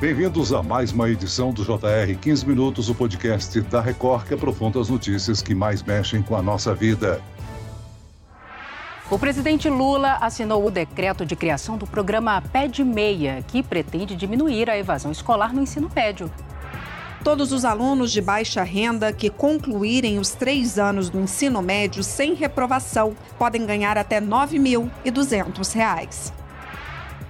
Bem-vindos a mais uma edição do JR 15 Minutos, o podcast da Record que aprofunda as notícias que mais mexem com a nossa vida. O presidente Lula assinou o decreto de criação do programa Pé de Meia, que pretende diminuir a evasão escolar no ensino médio. Todos os alunos de baixa renda que concluírem os três anos do ensino médio sem reprovação podem ganhar até R$ 9.200.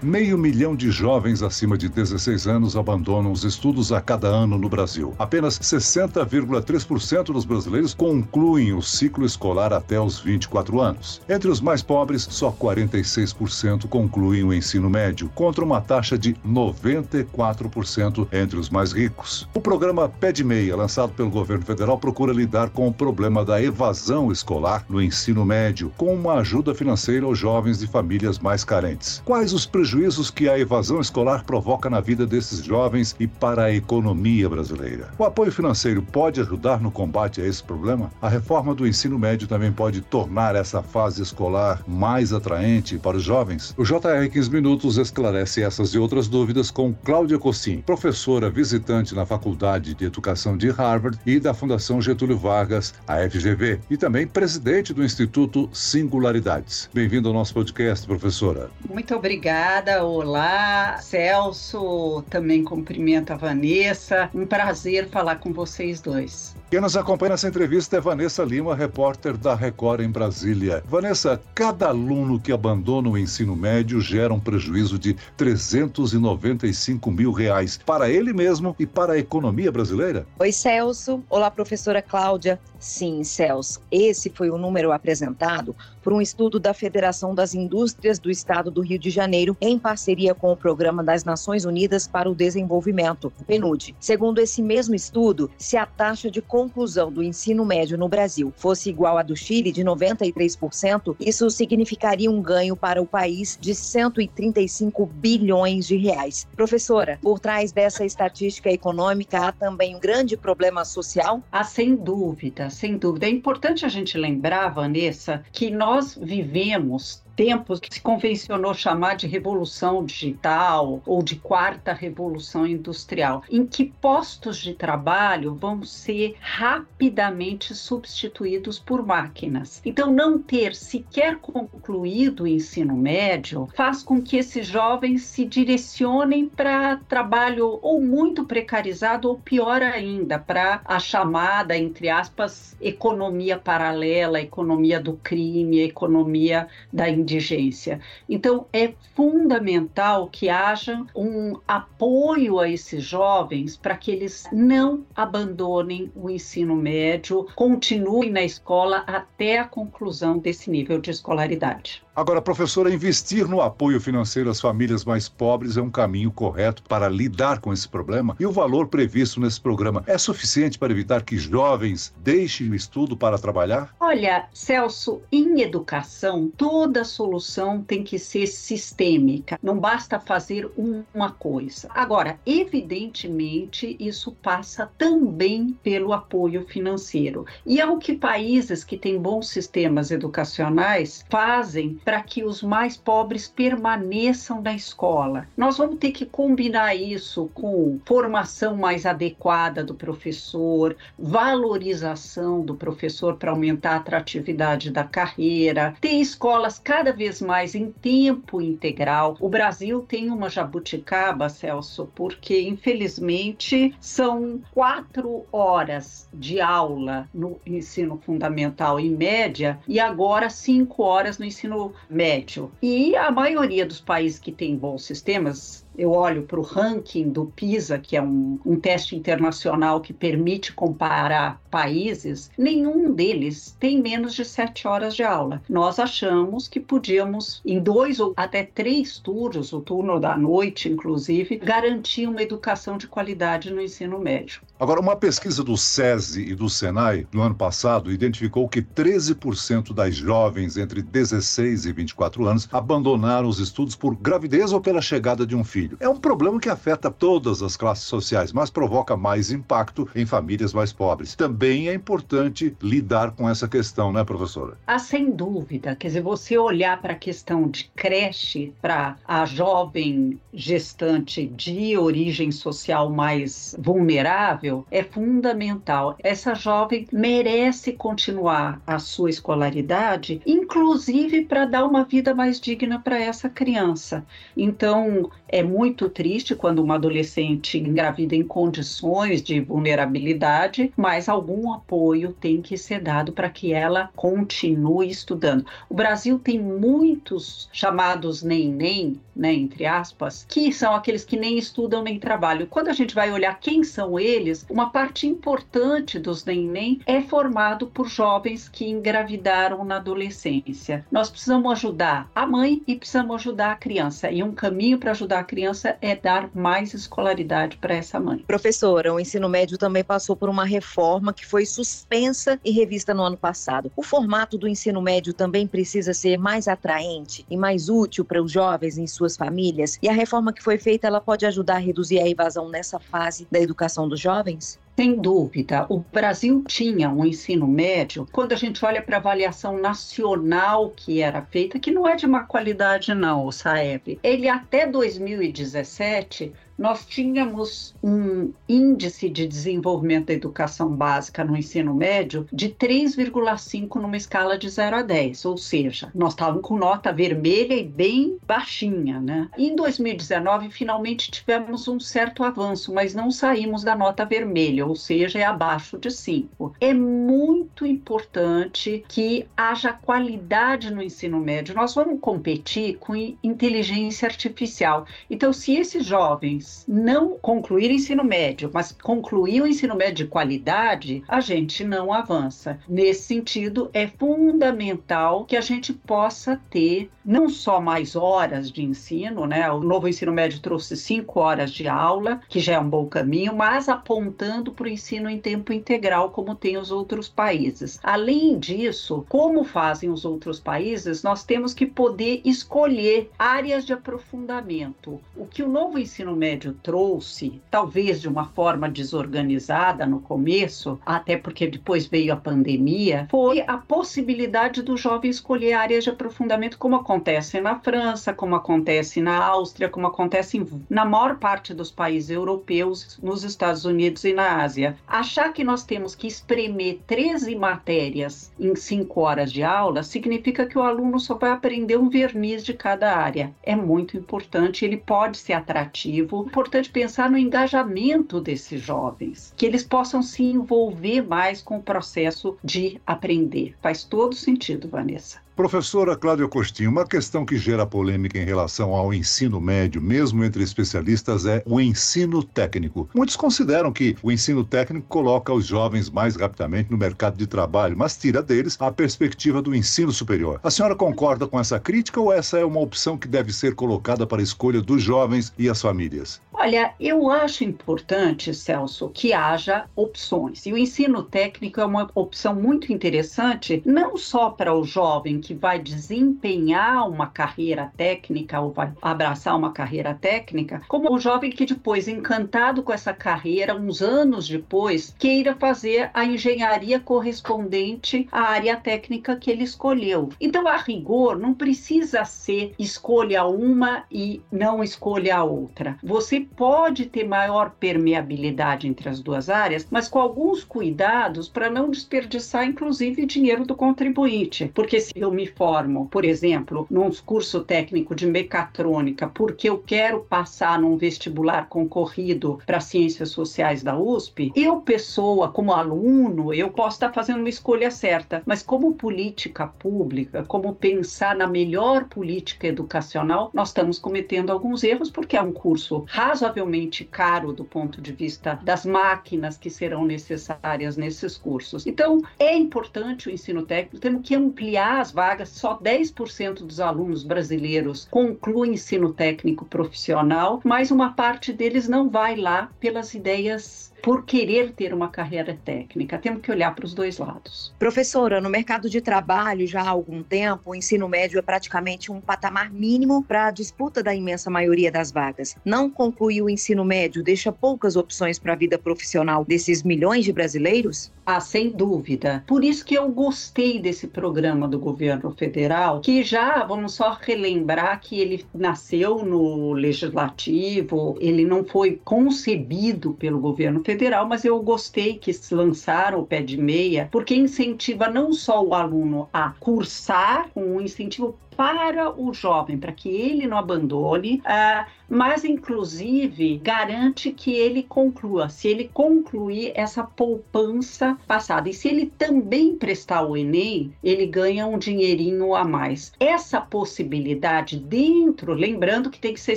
Meio milhão de jovens acima de 16 anos abandonam os estudos a cada ano no Brasil. Apenas 60,3% dos brasileiros concluem o ciclo escolar até os 24 anos. Entre os mais pobres, só 46% concluem o ensino médio, contra uma taxa de 94% entre os mais ricos. O programa Pé de Meia, lançado pelo governo federal, procura lidar com o problema da evasão escolar no ensino médio, com uma ajuda financeira aos jovens de famílias mais carentes. Quais os prejuízos prejuízos que a evasão escolar provoca na vida desses jovens e para a economia brasileira. O apoio financeiro pode ajudar no combate a esse problema? A reforma do ensino médio também pode tornar essa fase escolar mais atraente para os jovens? O JR 15 Minutos esclarece essas e outras dúvidas com Cláudia Cossim, professora visitante na Faculdade de Educação de Harvard e da Fundação Getúlio Vargas, a FGV, e também presidente do Instituto Singularidades. Bem-vindo ao nosso podcast, professora. Muito obrigada obrigada. Olá, Celso. Também cumprimento a Vanessa. Um prazer falar com vocês dois. Quem nos acompanha nessa entrevista é Vanessa Lima, repórter da Record em Brasília. Vanessa, cada aluno que abandona o ensino médio gera um prejuízo de 395 mil reais para ele mesmo e para a economia brasileira? Oi, Celso. Olá, professora Cláudia. Sim, Celso. Esse foi o número apresentado por um estudo da Federação das Indústrias do Estado do Rio de Janeiro, em parceria com o Programa das Nações Unidas para o Desenvolvimento, PNUD. Segundo esse mesmo estudo, se a taxa de conclusão do ensino médio no Brasil fosse igual à do Chile, de 93%, isso significaria um ganho para o país de 135 bilhões de reais. Professora, por trás dessa estatística econômica há também um grande problema social? Ah, sem dúvida, sem dúvida. É importante a gente lembrar, Vanessa, que nós vivemos tempos que se convencionou chamar de revolução digital ou de quarta revolução industrial, em que postos de trabalho vão ser rapidamente substituídos por máquinas. Então, não ter sequer concluído o ensino médio faz com que esses jovens se direcionem para trabalho ou muito precarizado ou pior ainda, para a chamada, entre aspas, economia paralela, economia do crime, economia da indigência. Então, é fundamental que haja um apoio a esses jovens para que eles não abandonem o ensino médio, continuem na escola até a conclusão desse nível de escolaridade. Agora, professora, investir no apoio financeiro às famílias mais pobres é um caminho correto para lidar com esse problema? E o valor previsto nesse programa é suficiente para evitar que jovens deixem o estudo para trabalhar? Olha, Celso, em educação, toda solução tem que ser sistêmica. Não basta fazer uma coisa. Agora, evidentemente, isso passa também pelo apoio financeiro. E é o que países que têm bons sistemas educacionais fazem para que os mais pobres permaneçam na escola. Nós vamos ter que combinar isso com formação mais adequada do professor, valorização do professor para aumentar a atratividade da carreira, ter escolas cada vez mais em tempo integral. O Brasil tem uma jabuticaba, Celso, porque infelizmente são quatro horas de aula no ensino fundamental em média e agora cinco horas no ensino médio. E a maioria dos países que têm bons sistemas eu olho para o ranking do PISA, que é um, um, teste internacional que permite comparar países, nenhum deles tem menos de sete horas de aula. Nós achamos que podíamos, em dois ou até três turnos, o turno da noite, inclusive, garantir uma educação de qualidade no ensino médio. Agora, uma pesquisa do SESI e do SENAI no ano passado identificou que 13% das jovens entre 16 e 24 anos abandonaram os estudos por gravidez ou pela chegada de um filho. Filho. É um problema que afeta todas as classes sociais, mas provoca mais impacto em famílias mais pobres. Também é importante lidar com essa questão, né, professora? Ah, sem dúvida. Quer dizer, você olhar para a questão de creche para a jovem gestante de origem social mais vulnerável é fundamental. Essa jovem merece continuar a sua escolaridade, inclusive para dar uma vida mais digna para essa criança. Então, é muito triste quando uma adolescente engravida em condições de vulnerabilidade, mas algum apoio tem que ser dado para que ela continue estudando. O Brasil tem muitos chamados nem-nem, né, entre aspas, que são aqueles que nem estudam nem trabalham. Quando a gente vai olhar quem são eles, uma parte importante dos nem-nem é formado por jovens que engravidaram na adolescência. Nós precisamos ajudar a mãe e precisamos ajudar a criança. E um caminho para ajudar a criança é dar mais escolaridade para essa mãe. Professora, o ensino médio também passou por uma reforma que foi suspensa e revista no ano passado. O formato do ensino médio também precisa ser mais atraente e mais útil para os jovens em suas famílias? E a reforma que foi feita, ela pode ajudar a reduzir a evasão nessa fase da educação dos jovens? Sem dúvida, o Brasil tinha um ensino médio, quando a gente olha para a avaliação nacional que era feita, que não é de má qualidade, não, o SAEB. Ele até 2017 nós tínhamos um índice de desenvolvimento da educação básica no ensino médio de 3,5 numa escala de 0 a 10, ou seja, nós estávamos com nota vermelha e bem baixinha, né? Em 2019, finalmente tivemos um certo avanço, mas não saímos da nota vermelha, ou seja, é abaixo de 5. É muito importante que haja qualidade no ensino médio. Nós vamos competir com inteligência artificial. Então, se esses jovens não concluir ensino médio, mas concluir o ensino médio de qualidade, a gente não avança. Nesse sentido, é fundamental que a gente possa ter não só mais horas de ensino, né? O novo ensino médio trouxe cinco horas de aula, que já é um bom caminho, mas apontando para o ensino em tempo integral, como tem os outros países. Além disso, como fazem os outros países, nós temos que poder escolher áreas de aprofundamento. O que o novo ensino médio médio trouxe, talvez de uma forma desorganizada no começo, até porque depois veio a pandemia, foi a possibilidade do jovem escolher áreas de aprofundamento, como acontece na França, como acontece na Áustria, como acontece na maior parte dos países europeus, nos Estados Unidos e na Ásia. Achar que nós temos que espremer 13 matérias em 5 horas de aula significa que o aluno só vai aprender um verniz de cada área. É muito importante, ele pode ser atrativo, importante pensar no engajamento desses jovens, que eles possam se envolver mais com o processo de aprender. Faz todo sentido, Vanessa. Professora Cláudia Costinho, uma questão que gera polêmica em relação ao ensino médio, mesmo entre especialistas, é o ensino técnico. Muitos consideram que o ensino técnico coloca os jovens mais rapidamente no mercado de trabalho, mas tira deles a perspectiva do ensino superior. A senhora concorda com essa crítica ou essa é uma opção que deve ser colocada para a escolha dos jovens e as famílias? Olha, eu acho importante, Celso, que haja opções. E o ensino técnico é uma opção muito interessante, não só para o jovem que vai desempenhar uma carreira técnica ou vai abraçar uma carreira técnica, como o jovem que depois, encantado com essa carreira, uns anos depois, queira fazer a engenharia correspondente à área técnica que ele escolheu. Então, a rigor, não precisa ser escolha uma e não escolha a outra. Você pode ter maior permeabilidade entre as duas áreas, mas com alguns cuidados para não desperdiçar, inclusive, dinheiro do contribuinte. Porque se eu me formo, por exemplo, num curso técnico de mecatrônica, porque eu quero passar num vestibular concorrido para ciências sociais da USP, eu, pessoa, como aluno, eu posso estar fazendo uma escolha certa, mas como política pública, como pensar na melhor política educacional, nós estamos cometendo alguns erros, porque é um curso razoavelmente caro do ponto de vista das máquinas que serão necessárias nesses cursos. Então, é importante o ensino técnico, temos que ampliar as vagas vagas, só 10% dos alunos brasileiros concluem ensino técnico profissional, mas uma parte deles não vai lá pelas ideias por querer ter uma carreira técnica. Temos que olhar para os dois lados. Professora, no mercado de trabalho já há algum tempo, o ensino médio é praticamente um patamar mínimo para a disputa da imensa maioria das vagas. Não concluir o ensino médio deixa poucas opções para a vida profissional desses milhões de brasileiros? Ah, sem dúvida. Por isso que eu gostei desse programa do governo federal, que já, vamos só relembrar que ele nasceu no legislativo, ele não foi concebido pelo governo federal, mas eu gostei que lançaram o pé de meia, porque incentiva não só o aluno a cursar, com um incentivo para o jovem, para que ele não abandone, uh, mas inclusive garante que ele conclua. Se ele concluir essa poupança passada e se ele também prestar o Enem, ele ganha um dinheirinho a mais. Essa possibilidade dentro, lembrando que tem que ser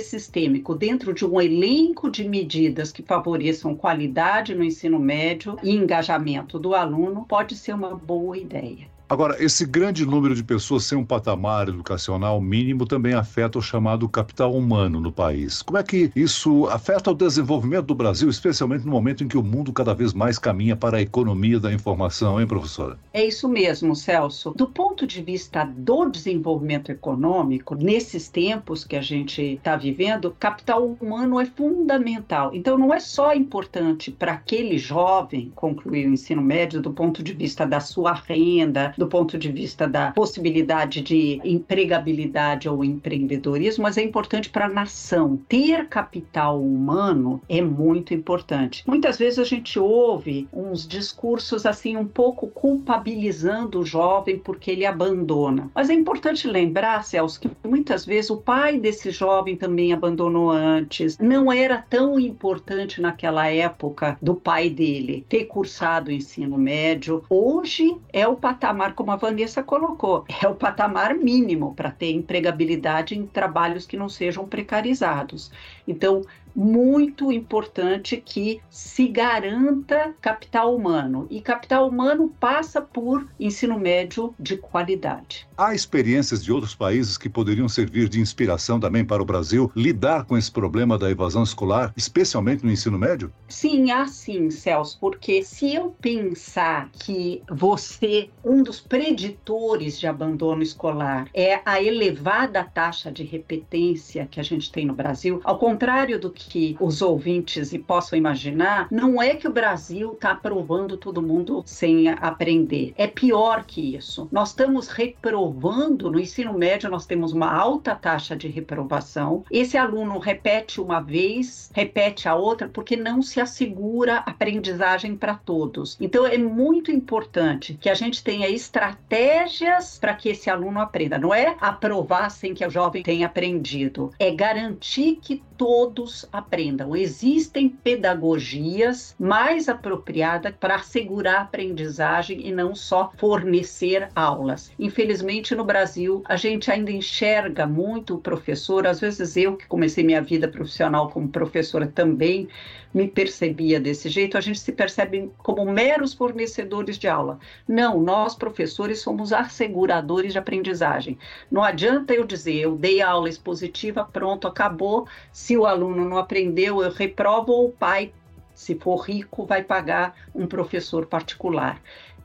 sistêmico, dentro de um elenco de medidas que favoreçam qualidade no ensino médio e engajamento do aluno, pode ser uma boa ideia. Agora, esse grande número de pessoas sem um patamar educacional mínimo também afeta o chamado capital humano no país. Como é que isso afeta o desenvolvimento do Brasil, especialmente no momento em que o mundo cada vez mais caminha para a economia da informação, hein, professora? É isso mesmo, Celso. Do ponto de vista do desenvolvimento econômico, nesses tempos que a gente está vivendo, capital humano é fundamental. Então, não é só importante para aquele jovem concluir o ensino médio do ponto de vista da sua renda, do ponto de vista da possibilidade de empregabilidade ou empreendedorismo, mas é importante para a nação. Ter capital humano é muito importante. Muitas vezes a gente ouve uns discursos assim um pouco culpabilizando o jovem porque ele abandona. Mas é importante lembrar, Celso, que muitas vezes o pai desse jovem também abandonou antes. Não era tão importante naquela época do pai dele ter cursado o ensino médio. Hoje é o patamar como a Vanessa colocou, é o patamar mínimo para ter empregabilidade em trabalhos que não sejam precarizados. Então, muito importante que se garanta capital humano. E capital humano passa por ensino médio de qualidade. Há experiências de outros países que poderiam servir de inspiração também para o Brasil lidar com esse problema da evasão escolar, especialmente no ensino médio? Sim, há sim, Celso, porque se eu pensar que você, um dos preditores de abandono escolar, é a elevada taxa de repetência que a gente tem no Brasil, ao contrário do que os ouvintes possam imaginar, não é que o Brasil está aprovando todo mundo sem aprender. É pior que isso. Nós estamos reprovando no ensino médio, nós temos uma alta taxa de reprovação. Esse aluno repete uma vez, repete a outra, porque não se assegura aprendizagem para todos. Então é muito importante que a gente tenha estratégias para que esse aluno aprenda. Não é aprovar sem que o jovem tenha aprendido, é garantir que todos aprendam. Existem pedagogias mais apropriadas para assegurar a aprendizagem e não só fornecer aulas. Infelizmente, no Brasil, a gente ainda enxerga muito o professor, às vezes eu que comecei minha vida profissional como professora também, me percebia desse jeito, a gente se percebe como meros fornecedores de aula. Não, nós professores somos asseguradores de aprendizagem. Não adianta eu dizer, eu dei aula expositiva, pronto, acabou. Se o aluno não aprendeu, eu reprovo ou o pai, se for rico, vai pagar um professor particular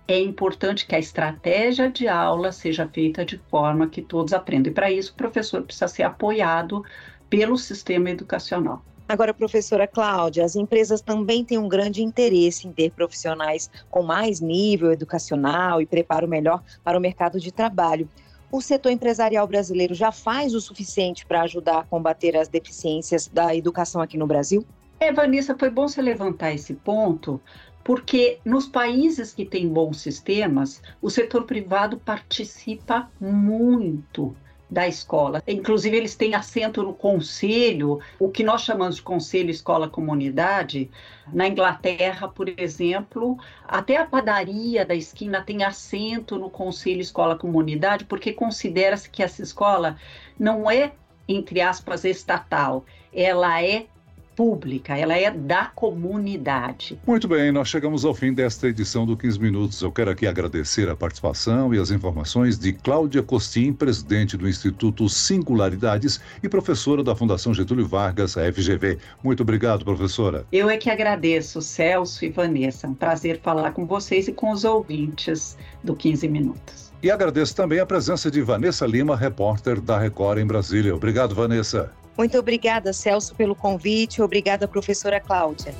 é importante que a estratégia de aula seja feita de forma que todos aprendam. E para isso, o professor precisa ser apoiado pelo sistema educacional. Agora, professora Cláudia, as empresas também têm um grande interesse em ter profissionais com mais nível educacional e preparo melhor para o mercado de trabalho. O setor empresarial brasileiro já faz o suficiente para ajudar a combater as deficiências da educação aqui no Brasil? É, Vanessa, foi bom você levantar esse ponto, porque nos países que têm bons sistemas, o setor privado participa muito da escola. Inclusive, eles têm assento no conselho, o que nós chamamos de conselho escola-comunidade. Na Inglaterra, por exemplo, até a padaria da esquina tem assento no conselho escola-comunidade, porque considera-se que essa escola não é, entre aspas, estatal, ela é pública, ela é da comunidade. Muito bem, nós chegamos ao fim desta edição do 15 Minutos. Eu quero aqui agradecer a participação e as informações de Cláudia Costin, presidente do Instituto Singularidades e professora da Fundação Getúlio Vargas, a FGV. Muito obrigado, professora. Eu é que agradeço, Celso e Vanessa. Um prazer falar com vocês e com os ouvintes do 15 Minutos. E agradeço também a presença de Vanessa Lima, repórter da Record em Brasília. Obrigado, Vanessa. Muito obrigada, Celso, pelo convite. Obrigada, professora Cláudia.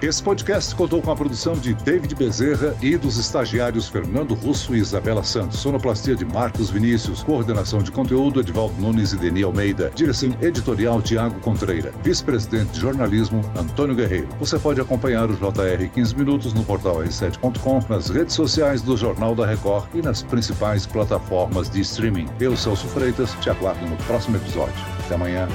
Esse podcast contou com a produção de David Bezerra e dos estagiários Fernando Russo e Isabela Santos. Sonoplastia de Marcos Vinícius. Coordenação de conteúdo Edvaldo Nunes e Deni Almeida. Direção editorial Tiago Contreira. Vice-presidente de jornalismo Antônio Guerreiro. Você pode acompanhar o JR 15 Minutos no portal r7.com, nas redes sociais do Jornal da Record e nas principais plataformas de streaming. Eu, Celso Freitas, te aguardo no próximo episódio. Até amanhã.